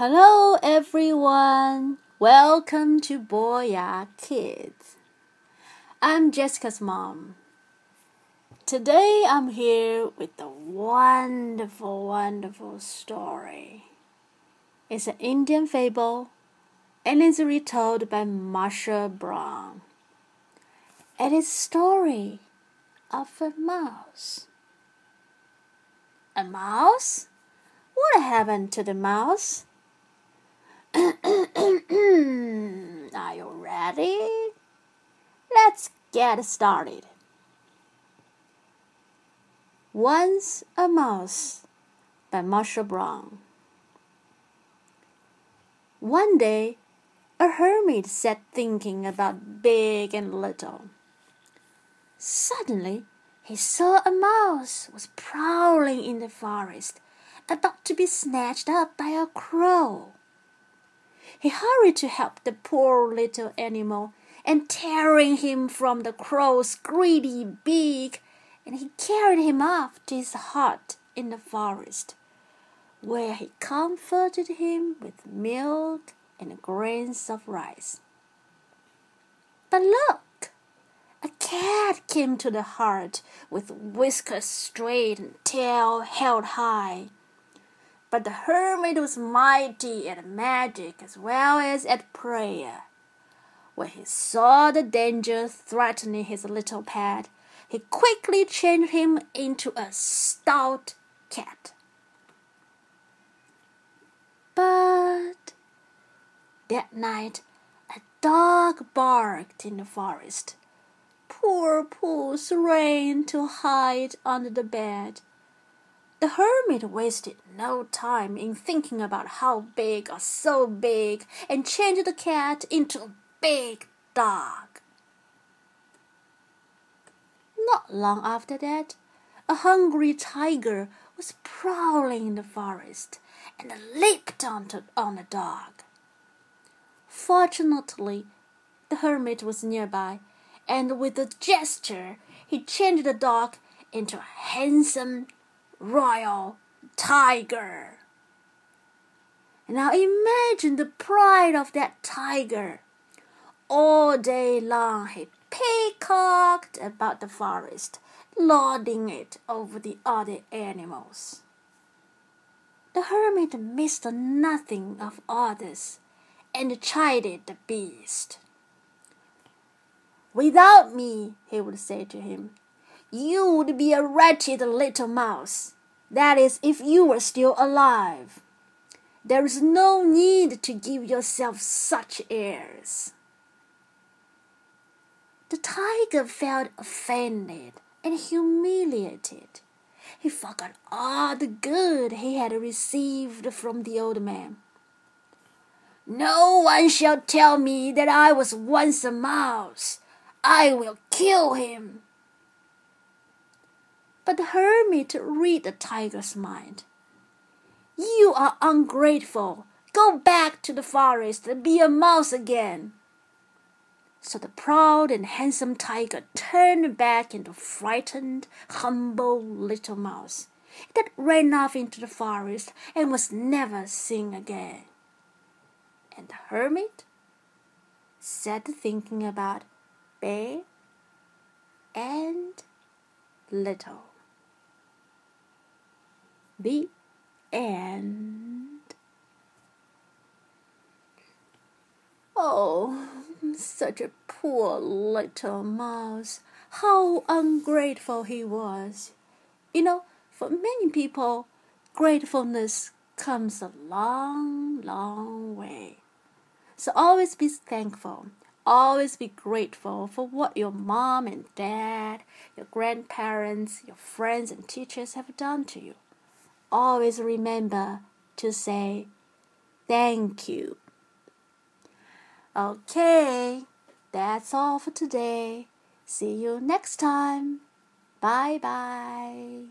Hello, everyone. Welcome to Boya Kids. I'm Jessica's mom. Today I'm here with a wonderful, wonderful story. It's an Indian fable and it's retold by Marcia Brown. It is a story of a mouse. A mouse? What happened to the mouse? Are you ready? Let's get started. Once a Mouse by Marcia Brown. One day, a hermit sat thinking about big and little. Suddenly, he saw a mouse was prowling in the forest, about to be snatched up by a crow. He hurried to help the poor little animal, and tearing him from the crow's greedy beak, and he carried him off to his hut in the forest, where he comforted him with milk and grains of rice. But look! A cat came to the hut with whiskers straight and tail held high. But the hermit was mighty at magic as well as at prayer. When he saw the danger threatening his little pet, he quickly changed him into a stout cat. But that night a dog barked in the forest. Poor Puss ran to hide under the bed the hermit wasted no time in thinking about how big or so big and changed the cat into a big dog. Not long after that, a hungry tiger was prowling in the forest and leaped onto, on the dog. Fortunately, the hermit was nearby, and with a gesture, he changed the dog into a handsome royal tiger. Now imagine the pride of that tiger. All day long he peacocked about the forest, lording it over the other animals. The hermit missed nothing of others and chided the beast. Without me, he would say to him, you would be a wretched little mouse. That is, if you were still alive. There is no need to give yourself such airs. The tiger felt offended and humiliated. He forgot all the good he had received from the old man. No one shall tell me that I was once a mouse. I will kill him. But the hermit read the tiger's mind. You are ungrateful. Go back to the forest and be a mouse again. So the proud and handsome tiger turned back into a frightened, humble little mouse that ran off into the forest and was never seen again. And the hermit sat thinking about big and little. The end. Oh, such a poor little mouse. How ungrateful he was. You know, for many people, gratefulness comes a long, long way. So always be thankful. Always be grateful for what your mom and dad, your grandparents, your friends and teachers have done to you always remember to say thank you. Okay, that's all for today. See you next time. Bye bye.